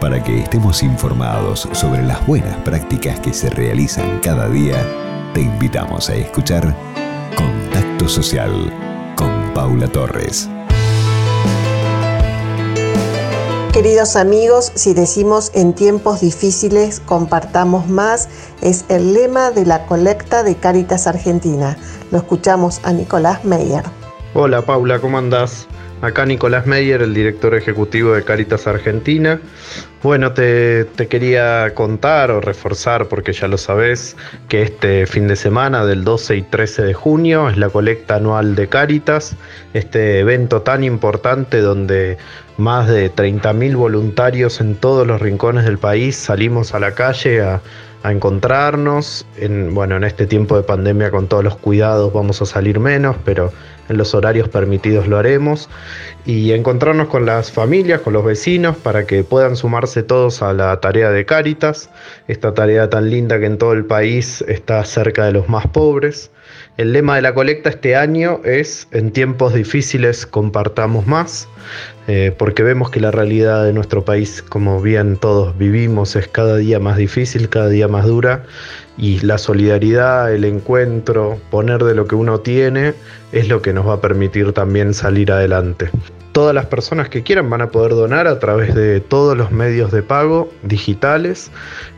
Para que estemos informados sobre las buenas prácticas que se realizan cada día, te invitamos a escuchar Contacto Social con Paula Torres. Queridos amigos, si decimos en tiempos difíciles compartamos más, es el lema de la colecta de Caritas Argentina. Lo escuchamos a Nicolás Meyer. Hola Paula, ¿cómo andás? Acá Nicolás Meyer, el director ejecutivo de Caritas Argentina. Bueno, te, quería contar o reforzar, porque ya lo sabes, que este fin de semana del 12 y 13 de junio es la colecta anual de Caritas, este evento tan importante donde más de 30.000 voluntarios en todos los rincones del país salimos a la calle a, encontrarnos. En, bueno, en este tiempo de pandemia con todos los cuidados vamos a salir menos, pero en los horarios permitidos lo haremos. Y encontrarnos con las familias, con los vecinos, para que puedan sumarse todos a la tarea de Cáritas, esta tarea tan linda que en todo el país está cerca de los más pobres. El lema de la colecta este año es, en tiempos difíciles compartamos más, eh, porque vemos que la realidad de nuestro país, como bien todos vivimos, es cada día más difícil, cada día más dura, y la solidaridad, el encuentro, poner de lo que uno tiene, es lo que nos va a permitir también salir adelante. Todas las personas que quieran van a poder donar a través de todos los medios de pago digitales,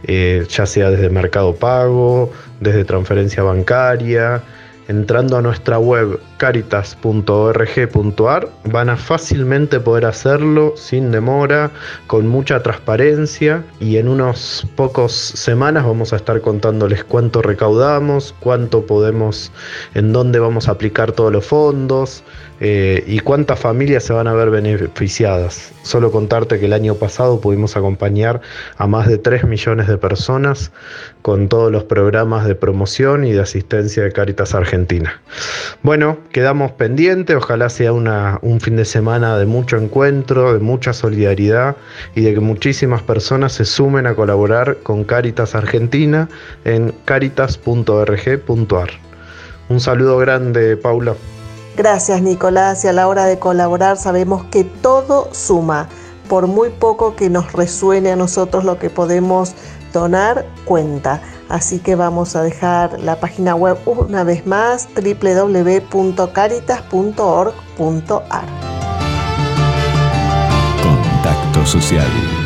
eh, ya sea desde Mercado Pago, desde transferencia bancaria, entrando a nuestra web caritas.org.ar van a fácilmente poder hacerlo sin demora, con mucha transparencia y en unos pocos semanas vamos a estar contándoles cuánto recaudamos, cuánto podemos, en dónde vamos a aplicar todos los fondos eh, y cuántas familias se van a ver beneficiadas. Solo contarte que el año pasado pudimos acompañar a más de 3 millones de personas con todos los programas de promoción y de asistencia de Caritas Argentina. Bueno, quedamos pendientes, ojalá sea un fin de semana de mucho encuentro, de mucha solidaridad y de que muchísimas personas se sumen a colaborar con Caritas Argentina en caritas.org.ar. Un saludo grande, Paula. Gracias, Nicolás. Y a la hora de colaborar sabemos que todo suma. Por muy poco que nos resuene a nosotros lo que podemos donar, cuenta. Así que vamos a dejar la página web una vez más, www.caritas.org.ar. Contacto social